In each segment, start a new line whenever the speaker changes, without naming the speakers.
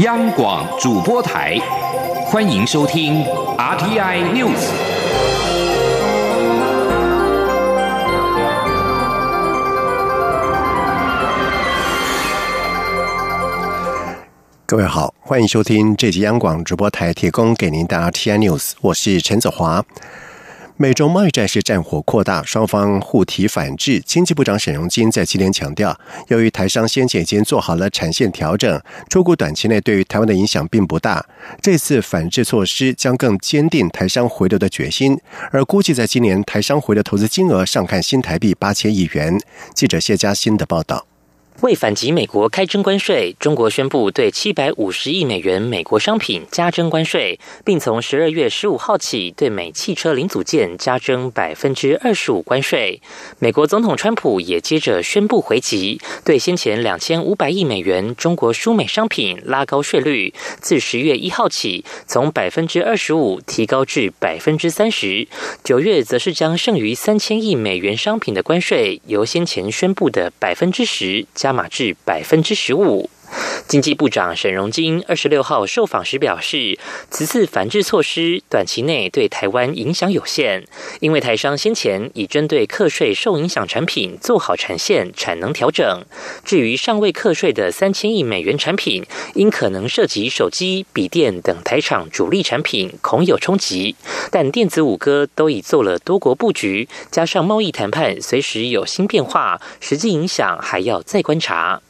央广主播台，欢迎收听 RTI News。
各位好，欢迎收听这集央广主播台提供给您的 RTI News，我是陈子华。美中贸易战是战火扩大，双方互提反制。经济部长沈荣金在今天强调，由于台商先前已经做好了产线调整，出估短期内对于台湾的影响并不大。这次反制措施将更坚定台商回流的决心，而估计在今年台商回的投资金额上看新台币八千亿元。记者谢佳欣的报道。
为反击美国开征关税，中国宣布对七百五十亿美元美国商品加征关税，并从十二月十五号起对美汽车零组件加征百分之二十五关税。美国总统川普也接着宣布回击，对先前两千五百亿美元中国输美商品拉高税率，自十月一号起从百分之二十五提高至百分之三十。九月则是将剩余三千亿美元商品的关税由先前宣布的百分之十加码至百分之十五。经济部长沈荣金二十六号受访时表示，此次反制措施短期内对台湾影响有限，因为台商先前已针对课税受影响产品做好产线产能调整。至于尚未课税的三千亿美元产品，因可能涉及手机、笔电等台厂主力产品，恐有冲击。但电子五哥都已做了多国布局，加上贸易谈判随时有新变化，实际影响还要再观察。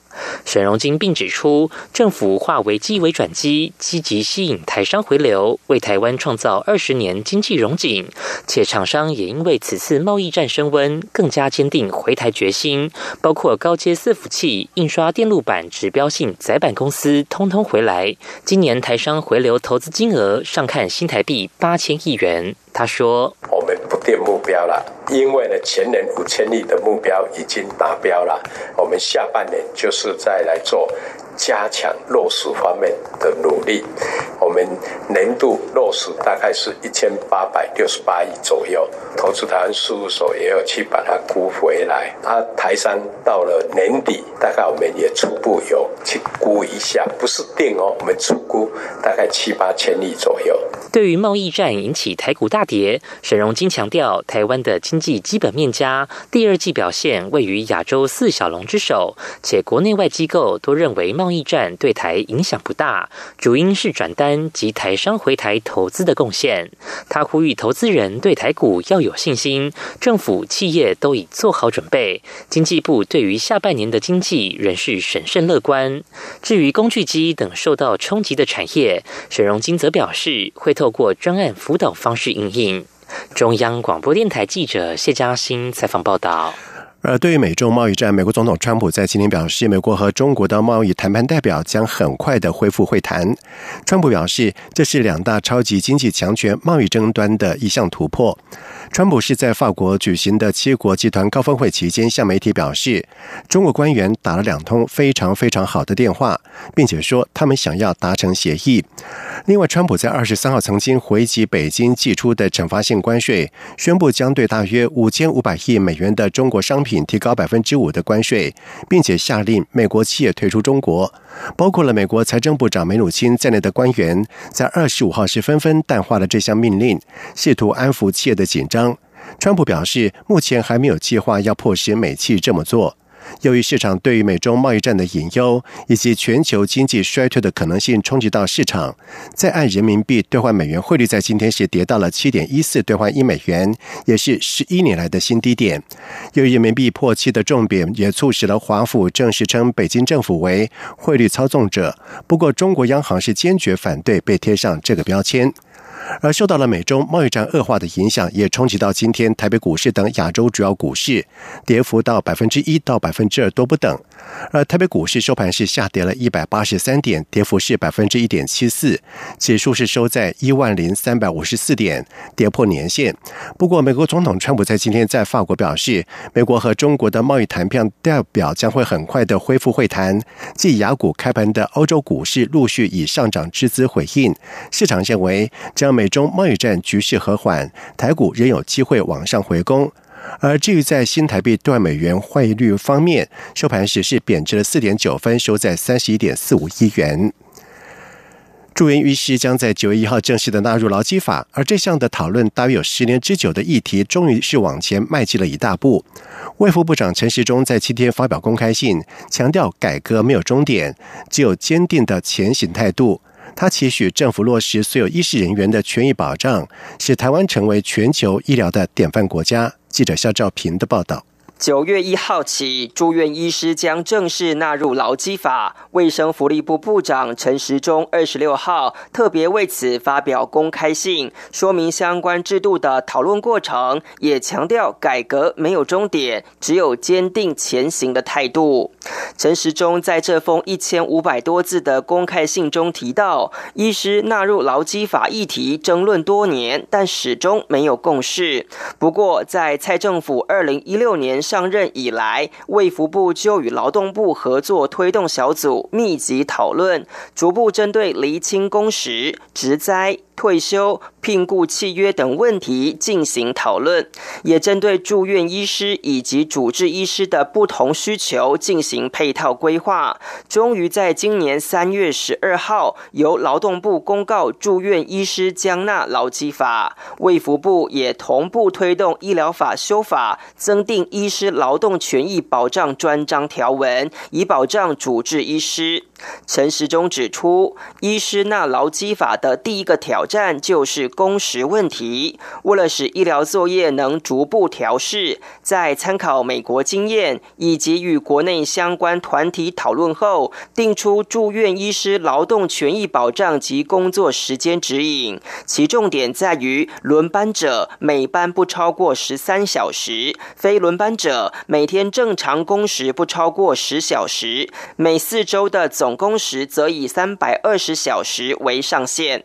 沈荣金并指出，政府化危机为转机，积极吸引台商回流，为台湾创造二十年经济荣景。且厂商也因为此次贸易战升温，更加坚定回台决心，包括高阶伺服器、印刷电路板指标性载板公司，通通回来。今年台商回流投资金额上看新台币八千亿元。他说：“定目标了，因为呢，前年五千亿的目标已经达标了。我们下半年就是再来做。”加强落实方面的努力，我们年度落实大概是一千八百六十八亿左右，投资台湾事务所也要去把它估回来。啊，台商到了年底，大概我们也初步有去估一下，不是定哦，我们初估大概七八千亿左右。对于贸易战引起台股大跌，沈荣金强调，台湾的经济基本面佳，第二季表现位于亚洲四小龙之首，且国内外机构都认为贸贸易战对台影响不大，主因是转单及台商回台投资的贡献。他呼吁投资人对台股要有信心，政府企业都已做好准备。经济部对于下半年的经济仍是审慎乐观。至于工具机等受到冲击的产业，沈荣金则表示会透过专案辅导方式应应。中央广播电台记者谢嘉欣采访报道。
而对于美中贸易战，美国总统川普在今天表示，美国和中国的贸易谈判代表将很快的恢复会谈。川普表示，这是两大超级经济强权贸易争端的一项突破。川普是在法国举行的七国集团高峰会期间向媒体表示，中国官员打了两通非常非常好的电话，并且说他们想要达成协议。另外，川普在二十三号曾经回击北京寄出的惩罚性关税，宣布将对大约五千五百亿美元的中国商品提高百分之五的关税，并且下令美国企业退出中国。包括了美国财政部长梅努钦在内的官员，在二十五号是纷纷淡化了这项命令，试图安抚企业的紧张。川普表示，目前还没有计划要迫使美企这么做。由于市场对于美中贸易战的隐忧以及全球经济衰退的可能性冲击到市场，在岸人民币兑换美元汇率在今天是跌到了七点一四兑换一美元，也是十一年来的新低点。由于人民币破七的重贬，也促使了华府正式称北京政府为汇率操纵者。不过，中国央行是坚决反对被贴上这个标签。而受到了美中贸易战恶化的影响，也冲击到今天台北股市等亚洲主要股市，跌幅到百分之一到百分之二都不等。而台北股市收盘是下跌了一百八十三点，跌幅是百分之一点七四，指数是收在一万零三百五十四点，跌破年线。不过，美国总统川普在今天在法国表示，美国和中国的贸易谈判代表将会很快的恢复会谈。继雅股开盘的欧洲股市陆续以上涨之姿回应，市场认为将。美中贸易战局势和缓，台股仍有机会往上回攻。而至于在新台币兑美元汇率方面，收盘时是贬值了四点九分，收在三十一点四五亿元。住院医师将在九月一号正式的纳入劳基法，而这项的讨论大约有十年之久的议题，终于是往前迈进了一大步。卫副部长陈时中在七天发表公开信，强调改革没有终点，只有坚定的前行态度。他期许政府落实所有医师人员的权益保障，使台湾成为全球医疗的典范国家。记者肖兆平的报道。
九月一号起，住院医师将正式纳入劳基法。卫生福利部部长陈时中二十六号特别为此发表公开信，说明相关制度的讨论过程，也强调改革没有终点，只有坚定前行的态度。陈时中在这封一千五百多字的公开信中提到，医师纳入劳基法议题争论多年，但始终没有共识。不过，在蔡政府二零一六年。上任以来，卫福部就与劳动部合作推动小组密集讨论，逐步针对厘清工时、职灾。退休、聘雇契约等问题进行讨论，也针对住院医师以及主治医师的不同需求进行配套规划。终于在今年三月十二号，由劳动部公告住院医师将纳劳基法，卫福部也同步推动医疗法修法，增订医师劳动权益保障专章条文，以保障主治医师。陈时中指出，医师纳劳基法的第一个挑战就是工时问题。为了使医疗作业能逐步调试，在参考美国经验以及与国内相关团体讨论后，定出住院医师劳动权益保障及工作时间指引。其重点在于，轮班者每班不超过十三小时，非轮班者每天正常工时不超过十小时，每四周的总。总工时则以三百二十小时为上限。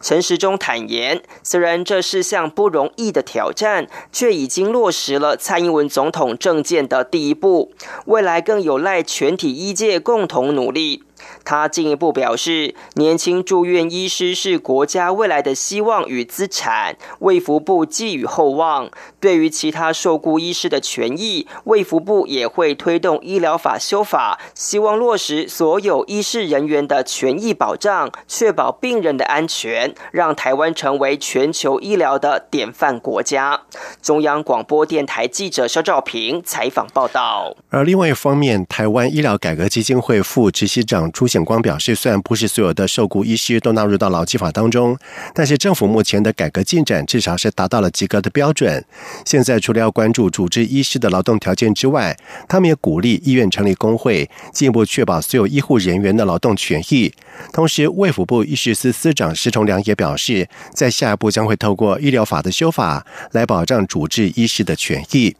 陈时中坦言，虽然这是项不容易的挑战，却已经落实了蔡英文总统政见的第一步，未来更有赖全体医界共同努力。他进一步表示，年轻住院医师是国家未来的希望与资产，卫福部寄予厚望。对于其他受雇医师的权益，卫福部也会推动医疗法修法，希望落实所有医师人员的权益保障，确保病人的安全，让台湾成为全球医疗的典范国家。中央广播电台记者肖兆平采访报道。
而另外一方面，台湾医疗改革基金会副执行长朱。显光表示，虽然不是所有的受雇医师都纳入到劳基法当中，但是政府目前的改革进展至少是达到了及格的标准。现在除了要关注主治医师的劳动条件之外，他们也鼓励医院成立工会，进一步确保所有医护人员的劳动权益。同时，卫福部医师司司长石崇良也表示，在下一步将会透过医疗法的修法来保障主治医师的权益。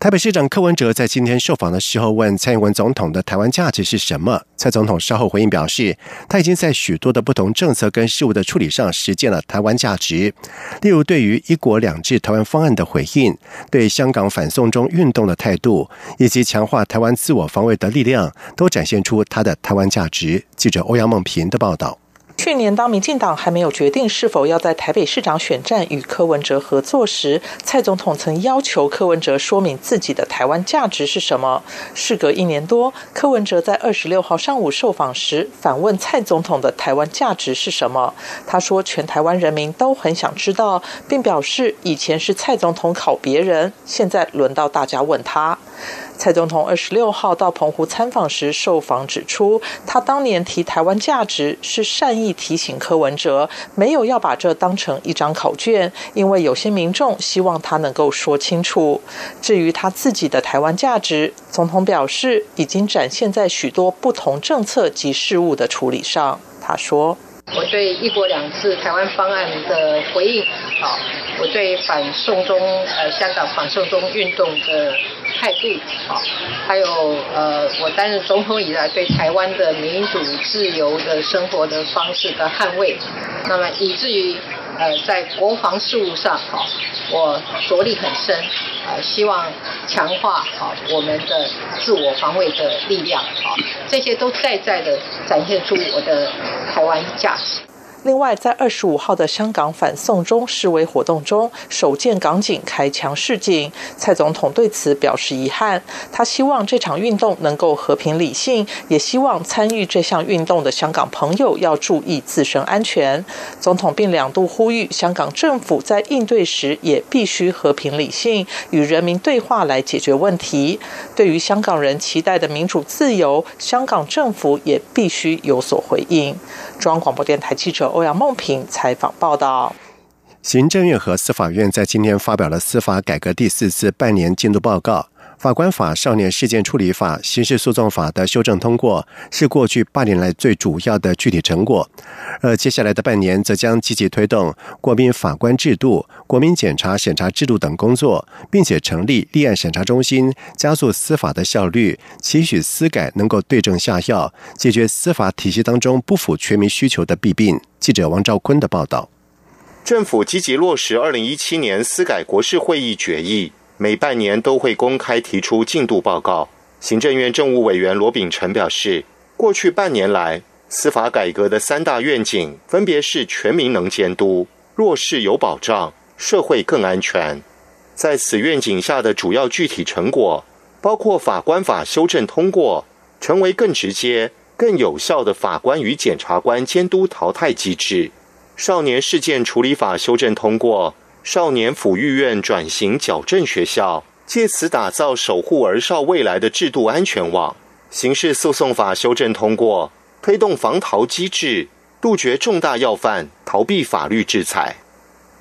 台北市长柯文哲在今天受访的时候问蔡英文总统的台湾价值是什么？蔡总统稍后回应表示，他已经在许多的不同政策跟事务的处理上实践了台湾价值，例如对于“一国两制”台湾方案的回应，对香港反送中运动的态度，以及强化台湾自我防卫的力量，都展现出他的台湾价值。记者欧阳梦平的报道。
去年，当民进党还没有决定是否要在台北市长选战与柯文哲合作时，蔡总统曾要求柯文哲说明自己的台湾价值是什么。事隔一年多，柯文哲在二十六号上午受访时反问蔡总统的台湾价值是什么。他说：“全台湾人民都很想知道，并表示以前是蔡总统考别人，现在轮到大家问他。”蔡总统二十六号到澎湖参访时受访指出，他当年提台湾价值是善意提醒柯文哲，没有要把这当成一张考卷，因为有些民众希望他能够说清楚。至于他自己的台湾价值，总统表示已经展现在许多不同政策及事务的处理上。他说。
我对“一国两制”台湾方案的回应，好，我对反送中呃香港反送中运动的态度，好，还有呃我担任总统以来对台湾的民主自由的生活的方式的捍卫，那么以至于呃在国防事务上，哦，我着力很深，呃希望强化好我们的自我防卫的力量，哦，这些都在在的展现出我的台湾价值。
另外，在二十五号的香港反送中示威活动中，首见港警开枪示警，蔡总统对此表示遗憾。他希望这场运动能够和平理性，也希望参与这项运动的香港朋友要注意自身安全。总统并两度呼吁香港政府在应对时也必须和平理性，与人民对话来解决问题。对于香港人期待的民主自由，香港政府也必须有所回应。中央广播电台记者欧阳梦平采访报道。
行政院和司法院在今天发表了司法改革第四次半年进度报告。法官法、少年事件处理法、刑事诉讼法的修正通过，是过去八年来最主要的具体成果。而接下来的半年，则将积极推动国民法官制度、国民检察审查制度等工作，并且成立立案审查中心，加速司法的效率，期许司改能够对症下药，解决司法体系当中不符全民需求的弊病。记者王兆坤的报道。
政府积极落实二零一七年司改国事会议决议。每半年都会公开提出进度报告。行政院政务委员罗秉成表示，过去半年来，司法改革的三大愿景分别是全民能监督、弱势有保障、社会更安全。在此愿景下的主要具体成果，包括法官法修正通过，成为更直接、更有效的法官与检察官监督淘汰机制；少年事件处理法修正通过。少年抚育院转型矫正学校，借此打造守护儿少未来的制度安全网。刑事诉讼法修正通过，推动防逃机制，杜绝重大要犯逃避法律制裁。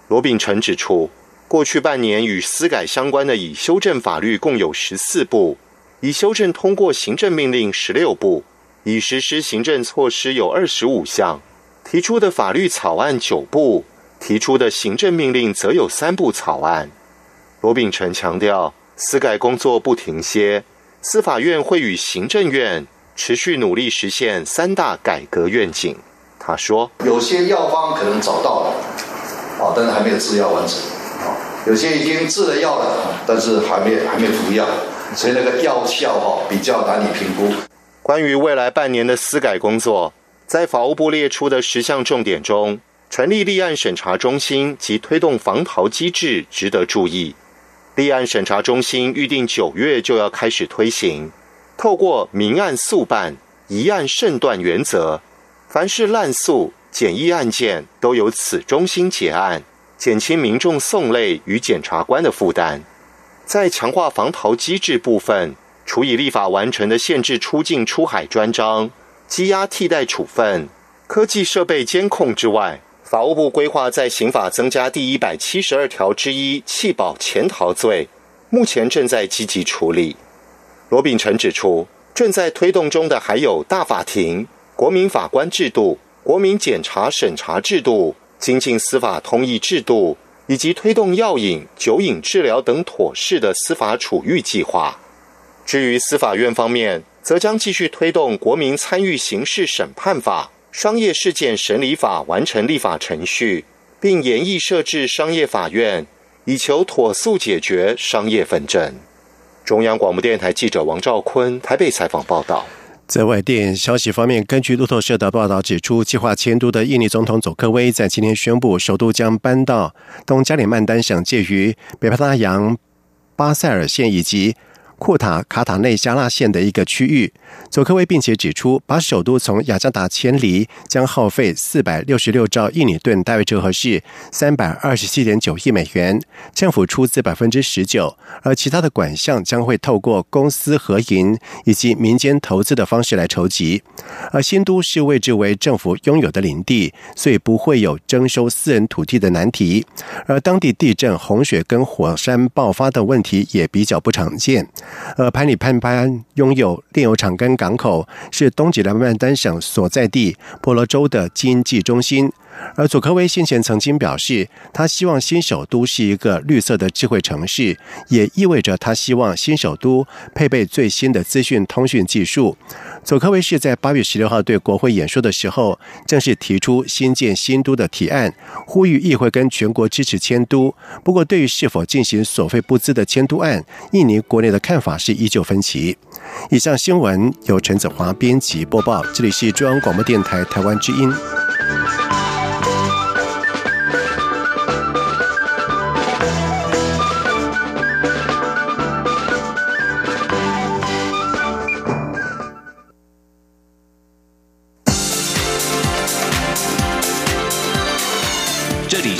罗秉成指出，过去半年与司改相关的已修正法律共有十四部，已修正通过行政命令十六部，已实施行政措施有二十五项，提出的法律草案九部。提出的行政命令则有三部草案。罗秉成强调，司改工作不停歇，司法院会与行政院持续努力实现三大改革愿景。他说：“
有些药方可能找到了，啊，但是还没有制药完成；啊，有些已经制了药了，但是还没还没服药，所以那个药效哈比较难以评估。”
关于未来半年的司改工作，在法务部列出的十项重点中。成立立案审查中心及推动防逃机制值得注意。立案审查中心预定九月就要开始推行，透过明案速办、疑案慎断原则，凡是滥诉、简易案件都由此中心结案，减轻民众送类与检察官的负担。在强化防逃机制部分，除以立法完成的限制出境出海专章、羁押替代处分、科技设备监控之外，法务部规划在刑法增加第一百七十二条之一弃保潜逃罪，目前正在积极处理。罗秉成指出，正在推动中的还有大法庭、国民法官制度、国民检察审查制度、精进司法通译制度，以及推动药瘾、酒瘾治疗等妥适的司法处遇计划。至于司法院方面，则将继续推动国民参与刑事审判法。商业事件审理法完成立法程序，并严议设置商业法院，以求妥速解决商业纷争。中央广播电台记者王兆坤台北采访报道。
在外电消息方面，根据路透社的报道指出，计划迁都的印尼总统佐科威在今天宣布，首都将搬到东加里曼丹省介于北巴达扬巴塞尔县以及。库塔卡塔内加纳县的一个区域，佐科威并且指出，把首都从雅加达迁离将耗费四百六十六兆印尼盾，大约折合是三百二十七点九亿美元，政府出资百分之十九，而其他的款项将会透过公司合营以及民间投资的方式来筹集。而新都是位置为政府拥有的领地，所以不会有征收私人土地的难题。而当地地震、洪水跟火山爆发的问题也比较不常见。而潘里潘潘拥有炼油厂跟港口，是东吉兰曼丹省所在地波罗洲的经济中心。而佐科威先前曾经表示，他希望新首都是一个绿色的智慧城市，也意味着他希望新首都配备最新的资讯通讯技术。佐科威是在八月十六号对国会演说的时候，正式提出新建新都的提案，呼吁议会跟全国支持迁都。不过，对于是否进行所费不资的迁都案，印尼国内的看法是依旧分歧。以上新闻由陈子华编辑播报，这里是中央广播电台台湾之音。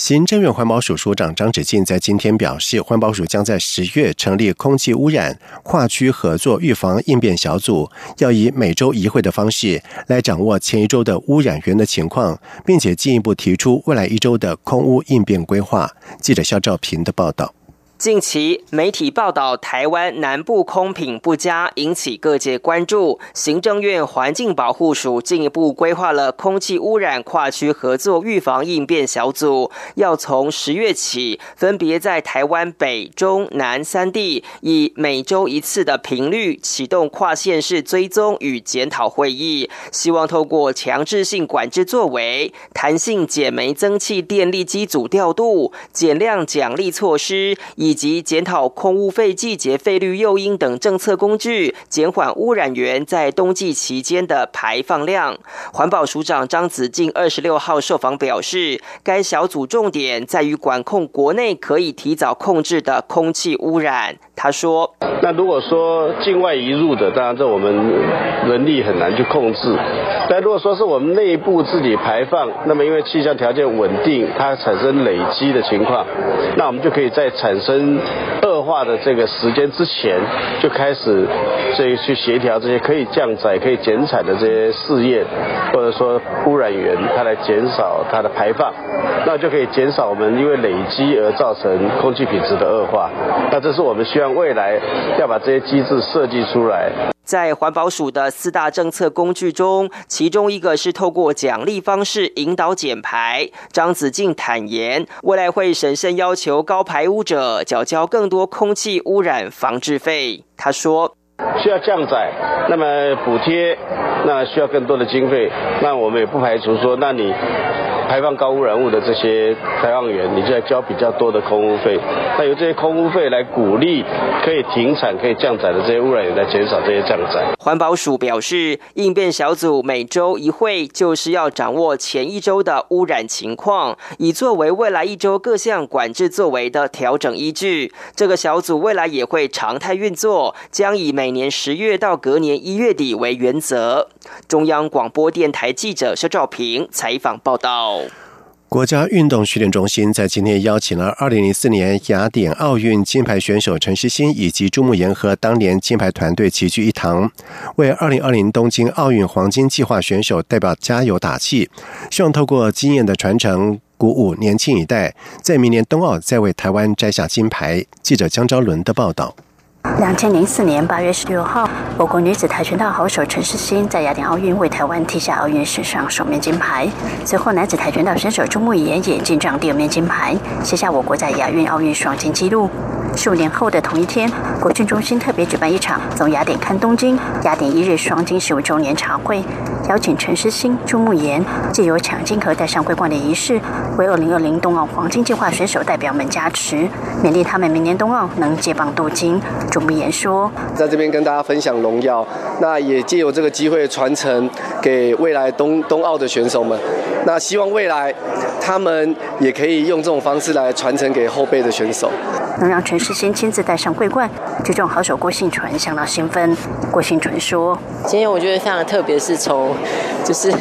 行政院环保署署长张子静在今天表示，环保署将在十月成立空气污染跨区合作预防应变小组，要以每周一会的方式来掌握前一周的污染源的情况，并且进一步提出未来一周的空污应变规划。记者肖兆平的报道。
近期媒体报道台湾南部空品不佳，引起各界关注。行政院环境保护署进一步规划了空气污染跨区合作预防应变小组，要从十月起，分别在台湾北、中、南三地，以每周一次的频率启动跨县市追踪与检讨会议，希望透过强制性管制作为、弹性减煤增气电力机组调度、减量奖励措施，以以及检讨空污费季节费率诱因等政策工具，减缓污染源在冬季期间的排放量。环保署长张子静二十六号受访表示，该小组重点在于管控国内可以提早控制的空气污染。他说：“
那如果说境外移入的，当然这我们人力很难去控制。但如果说是我们内部自己排放，那么因为气象条件稳定，它产生累积的情况，那我们就可以在产生恶化的这个时间之前，就开始这去协调这些可以降载、可以减产的这些试验，或者说污染源，它来减少它的排放，那就可以减少我们因为累积而造成空气品质的恶化。那这是我们希望。”未来要把这些机制设计出来。
在环保署的四大政策工具中，其中一个是透过奖励方式引导减排。张子静坦言，未来会审慎要求高排污者缴交更多空气污染防治费。他说：“
需要降载，那么补贴，那需要更多的经费。那我们也不排除说，那你。”排放高污染物的这些排放源，你就要交比较多的空污费。那由这些空污费来鼓励可以停产、可以降载的这些污染源，来减少这些降载。
环保署表示，应变小组每周一会，就是要掌握前一周的污染情况，以作为未来一周各项管制作为的调整依据。这个小组未来也会常态运作，将以每年十月到隔年一月底为原则。中央广播电台记者肖兆平采访报道。
国家运动训练中心在今天邀请了2004年雅典奥运金牌选手陈诗欣以及朱慕言和当年金牌团队齐聚一堂，为2020东京奥运黄金计划选手代表加油打气，希望透过经验的传承，鼓舞年轻一代，在明年冬奥再为台湾摘下金牌。记者江昭伦的报道。
两千零四年八月十六号，我国女子跆拳道好手陈诗欣在雅典奥运为台湾踢下奥运史上首面金牌。随后，男子跆拳道选手朱慕言也进账第二面金牌，写下我国在亚运、奥运双金纪录。数年后的同一天，国训中心特别举办一场“从雅典看东京”雅典一日双金十五周年茶会，邀请陈诗欣、朱慕言借由抢金和戴上桂冠的仪式，为二零二零冬奥黄金计划选手代表们加持，勉励他们明年冬奥能接棒镀金。朱慕言说：“
在这边跟大家分享荣耀，那也借由这个机会传承给未来冬冬奥的选手们。那希望未来他们也可以用这种方式来传承给后辈的选手。”
能让陈世新亲自戴上桂冠，这种好手郭信纯相当兴奋。郭信纯说：“
今天我觉得非常特别，是从就是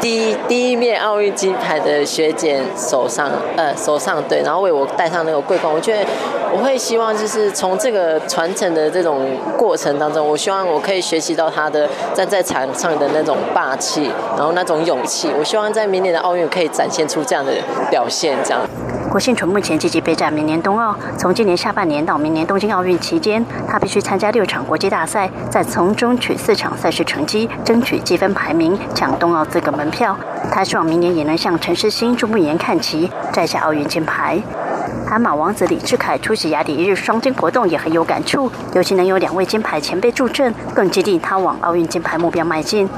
第一第一面奥运金牌的学姐手上，呃手上对，然后为我戴上那个桂冠。我觉得我会希望就是从这个传承的这种过程当中，我希望我可以学习到他的站在场上的那种霸气，然后那种勇气。我希望在明年的奥运可以展现出这样的表现，这样。”
郭信纯目前积极备战明年冬奥。从今年下半年到明年东京奥运期间，他必须参加六场国际大赛，再从中取四场赛事成绩，争取积分排名，抢冬奥资格门票。他希望明年也能向陈诗欣、朱慕言看齐，摘下奥运金牌。鞍马王子李志凯出席雅典一日双金活动也很有感触，尤其能有两位金牌前辈助阵，更激励他往奥运金牌目标迈进。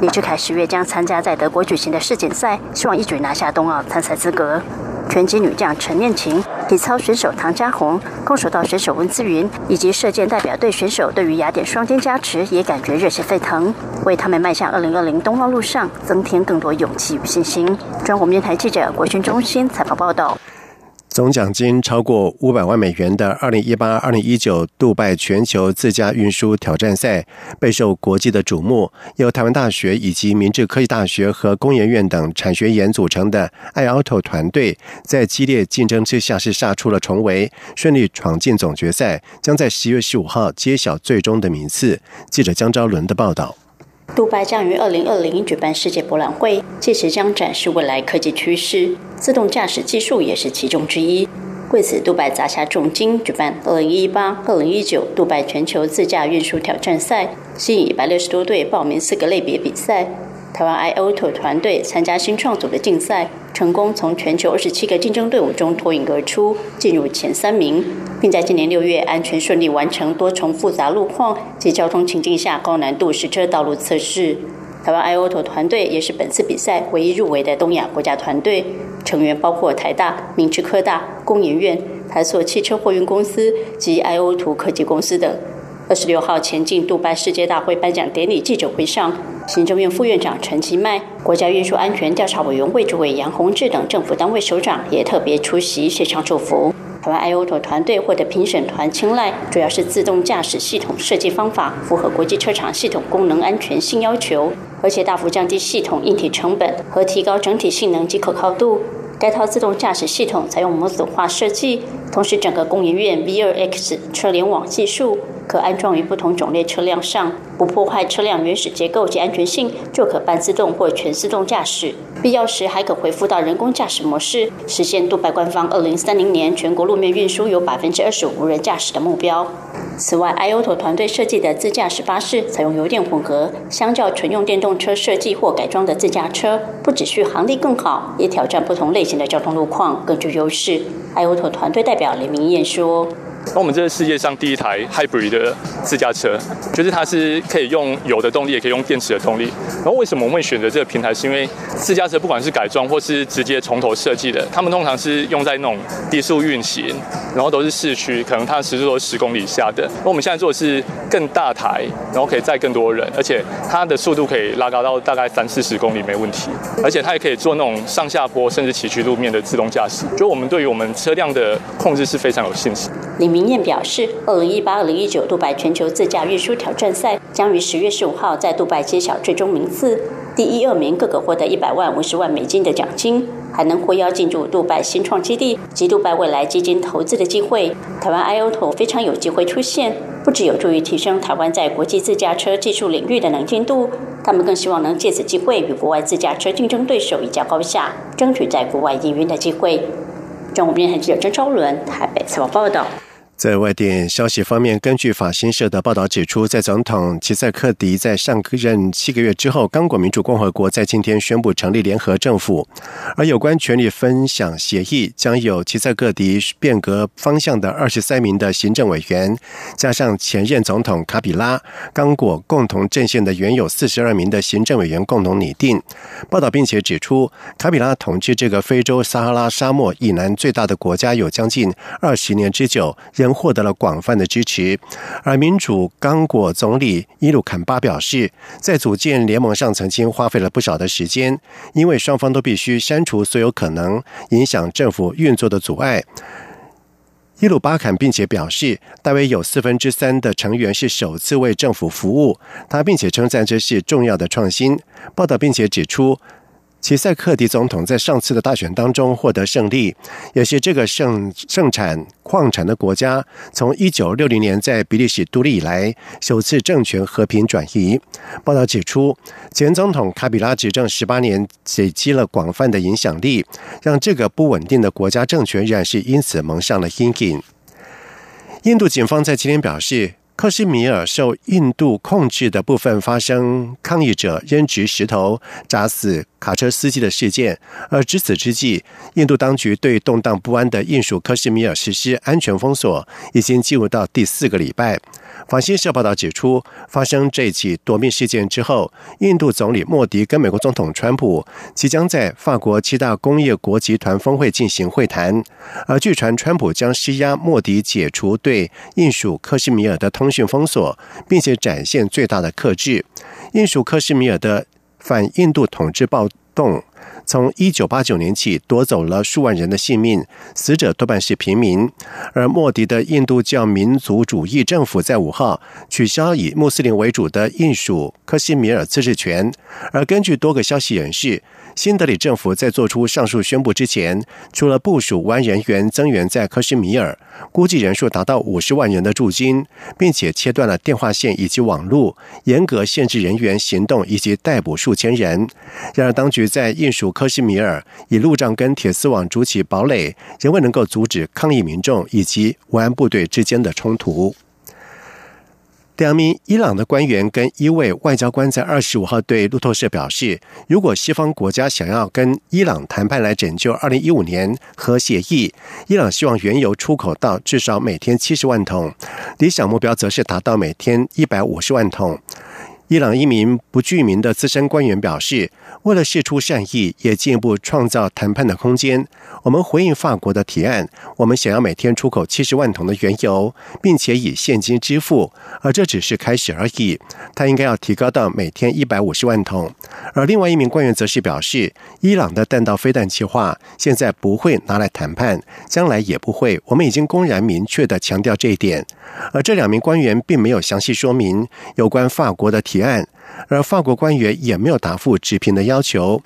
李志凯十月将参加在德国举行的世锦赛，希望一举拿下冬奥参赛资格。拳击女将陈念琴体操选手唐佳红、空手道选手温姿云以及射箭代表队选手，对于雅典双肩加持也感觉热血沸腾，为他们迈向二零二零冬奥路上增添更多勇气与信心。中国电台记者国军中心采访报道。
总奖金超过五百万美元的二零一八、二零一九杜拜全球自驾运输挑战赛备受国际的瞩目。由台湾大学以及明治科技大学和工研院等产学研组成的 iAuto 团队，在激烈竞争之下是杀出了重围，顺利闯进总决赛，将在十月十五号揭晓最终的名次。记者江昭伦的报道。
杜拜将于二零二零举办世界博览会，届时将展示未来科技趋势，自动驾驶技术也是其中之一。为此，杜拜砸下重金举办二零一八、二零一九杜拜全球自驾运输挑战赛，吸引一百六十多队报名四个类别比赛。台湾 iAuto 团队参加新创组的竞赛，成功从全球二十七个竞争队伍中脱颖而出，进入前三名，并在今年六月安全顺利完成多重复杂路况及交通情境下高难度实车道路测试。台湾 iAuto 团队也是本次比赛唯一入围的东亚国家团队，成员包括台大、明治科大、工研院、台塑汽车货运公司及 iAuto 科技公司等。二十六号前进杜拜世界大会颁奖典礼记者会上，行政院副院长陈其迈、国家运输安全调查委员会主委杨宏志等政府单位首长也特别出席现场祝福。台湾 iOTO 团队获得评审团青睐，主要是自动驾驶系统设计方法符合国际车厂系统功能安全性要求，而且大幅降低系统硬体成本和提高整体性能及可靠度。该套自动驾驶系统采用模组化设计，同时整个工研院 V2X 车联网技术。可安装于不同种类车辆上，不破坏车辆原始结构及安全性，就可半自动或全自动驾驶。必要时还可回复到人工驾驶模式，实现杜拜官方二零三零年全国路面运输有百分之二十五无人驾驶的目标。此外，iOTO 团队设计的自驾驶巴士采用油电混合，相较纯用电动车设计或改装的自驾车，不只续航力更好，也挑战不同类型的交通路况，更具优势。iOTO 团队代表李明燕说。
那我们这是世界上第一台 hybrid 的自驾车，就是它是可以用油的动力，也可以用电池的动力。然后为什么我们会选择这个平台？是因为自驾车不管是改装或是直接从头设计的，他们通常是用在那种低速运行，然后都是市区，可能它时速都是十公里以下的。那我们现在做的是更大台，然后可以载更多人，而且它的速度可以拉高到大概三四十公里没问题，而且它也可以做那种上下坡甚至崎岖路面的自动驾驶。就我们对于我们车辆的控制是非常有信心。
李明燕表示，二零一八、二零一九杜拜全球自驾运输挑战赛将于十月十五号在杜拜揭晓最终名次，第一、二名各可获得一百万、五十万美金的奖金，还能获邀进驻杜拜新创基地及杜拜未来基金投资的机会。台湾 iOTO 非常有机会出现，不只有助于提升台湾在国际自驾车技术领域的能见度，他们更希望能借此机会与国外自驾车竞争对手一较高下，争取在国外营运的机会。中国电台记者郑超伦台北采访报道。
在外电消息方面，根据法新社的报道指出，在总统齐塞克迪在上任七个月之后，刚果民主共和国在今天宣布成立联合政府，而有关权力分享协议将有齐塞克迪变革方向的二十三名的行政委员，加上前任总统卡比拉、刚果共同阵线的原有四十二名的行政委员共同拟定。报道并且指出，卡比拉统治这个非洲撒哈拉沙漠以南最大的国家有将近二十年之久，仍。获得了广泛的支持，而民主刚果总理伊鲁坎巴表示，在组建联盟上曾经花费了不少的时间，因为双方都必须删除所有可能影响政府运作的阻碍。伊鲁巴坎并且表示，大约有四分之三的成员是首次为政府服务，他并且称赞这是重要的创新。报道并且指出。齐塞克迪总统在上次的大选当中获得胜利，也是这个盛盛产矿产的国家从一九六零年在比利时独立以来首次政权和平转移。报道指出，前总统卡比拉执政十八年，累积了广泛的影响力，让这个不稳定的国家政权仍然是因此蒙上了阴影。印度警方在今天表示。克什米尔受印度控制的部分发生抗议者扔掷石头砸死卡车司机的事件，而至此之际，印度当局对动荡不安的印属克什米尔实施安全封锁，已经进入到第四个礼拜。法新社报道指出，发生这起夺命事件之后，印度总理莫迪跟美国总统川普即将在法国七大工业国集团峰会进行会谈。而据传，川普将施压莫迪解除对印属克什米尔的通讯封锁，并且展现最大的克制。印属克什米尔的反印度统治暴动。从一九八九年起，夺走了数万人的性命，死者多半是平民。而莫迪的印度教民族主义政府在五号取消以穆斯林为主的印属克什米尔自治权。而根据多个消息人士。新德里政府在做出上述宣布之前，除了部署万人员增援在克什米尔，估计人数达到五十万人的驻军，并且切断了电话线以及网络，严格限制人员行动以及逮捕数千人。然而，当局在印属克什米尔以路障跟铁丝网筑起堡垒，仍未能够阻止抗议民众以及维安部队之间的冲突。两名伊朗的官员跟一位外交官在二十五号对路透社表示，如果西方国家想要跟伊朗谈判来拯救二零一五年核协议，伊朗希望原油出口到至少每天七十万桶，理想目标则是达到每天一百五十万桶。伊朗一名不具名的资深官员表示，为了释出善意，也进一步创造谈判的空间。我们回应法国的提案，我们想要每天出口七十万桶的原油，并且以现金支付，而这只是开始而已。他应该要提高到每天一百五十万桶。而另外一名官员则是表示，伊朗的弹道飞弹计划现在不会拿来谈判，将来也不会。我们已经公然明确的强调这一点。而这两名官员并没有详细说明有关法国的提案，而法国官员也没有答复直评的要求。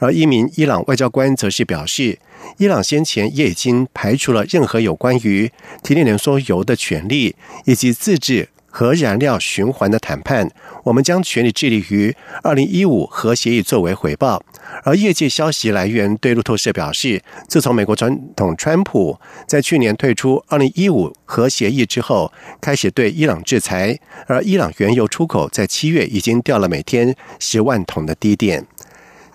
而一名伊朗外交官则是表示，伊朗先前也已经排除了任何有关于提炼浓缩铀的权利以及自制。核燃料循环的谈判，我们将全力致力于二零一五核协议作为回报。而业界消息来源对路透社表示，自从美国总统川普在去年退出二零一五核协议之后，开始对伊朗制裁，而伊朗原油出口在七月已经掉了每天十万桶的低点。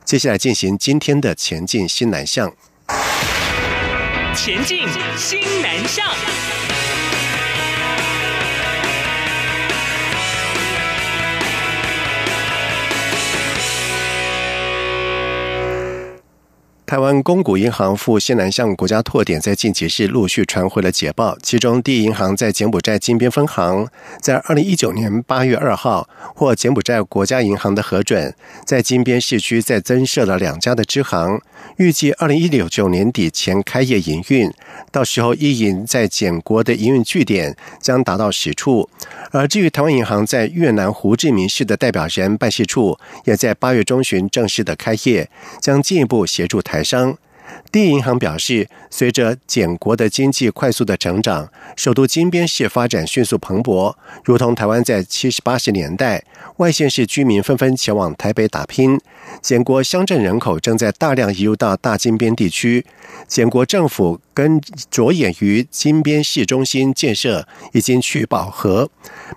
接下来进行今天的前进新南向，前进新南向。台湾公股银行赴西南向国家拓点，在近期是陆续传回了捷报。其中，第一银行在柬埔寨金边分行，在二零一九年八月二号获柬埔寨国家银行的核准，在金边市区再增设了两家的支行，预计二零一六九年底前开业营运。到时候，一银在柬国的营运据点将达到十处。而至于台湾银行在越南胡志明市的代表人办事处，也在八月中旬正式的开业，将进一步协助台商。第一银行表示，随着柬国的经济快速的成长，首都金边市发展迅速蓬勃，如同台湾在七十八十年代，外县市居民纷纷前往台北打拼，柬国乡镇人口正在大量移入到大金边地区。柬国政府跟着眼于金边市中心建设已经趋饱和，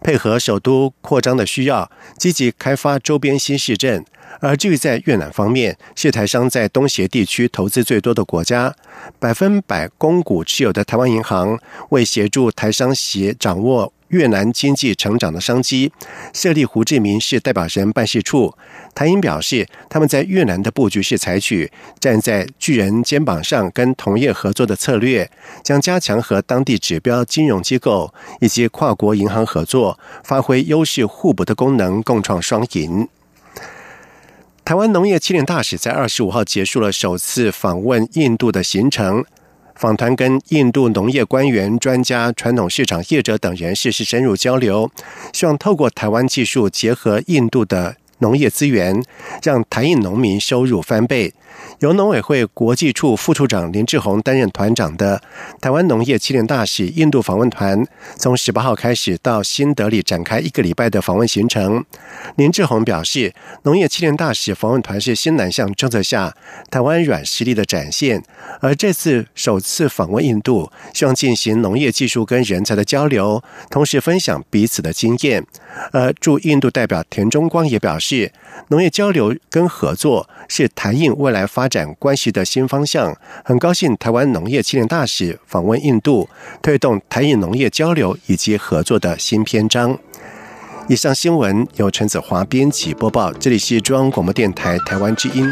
配合首都扩张的需要，积极开发周边新市镇。而至于在越南方面，是台商在东协地区投资最多的国家，百分百公股持有的台湾银行，为协助台商协掌握越南经济成长的商机，设立胡志明市代表人办事处。台银表示，他们在越南的布局是采取站在巨人肩膀上跟同业合作的策略，将加强和当地指标金融机构以及跨国银行合作，发挥优势互补的功能，共创双赢。台湾农业青年大使在二十五号结束了首次访问印度的行程，访团跟印度农业官员、专家、传统市场业者等人士是深入交流，希望透过台湾技术结合印度的农业资源，让台印农民收入翻倍。由农委会国际处副处长林志宏担任团长的台湾农业青年大使印度访问团，从十八号开始到新德里展开一个礼拜的访问行程。林志宏表示，农业青年大使访问团是新南向政策下台湾软实力的展现，而这次首次访问印度，希望进行农业技术跟人才的交流，同时分享彼此的经验。而驻印度代表田中光也表示。是，农业交流跟合作是台印未来发展关系的新方向。很高兴台湾农业青年大使访问印度，推动台印农业交流以及合作的新篇章。以上新闻由陈子华编辑播报，这里是中央广播电台台湾之音。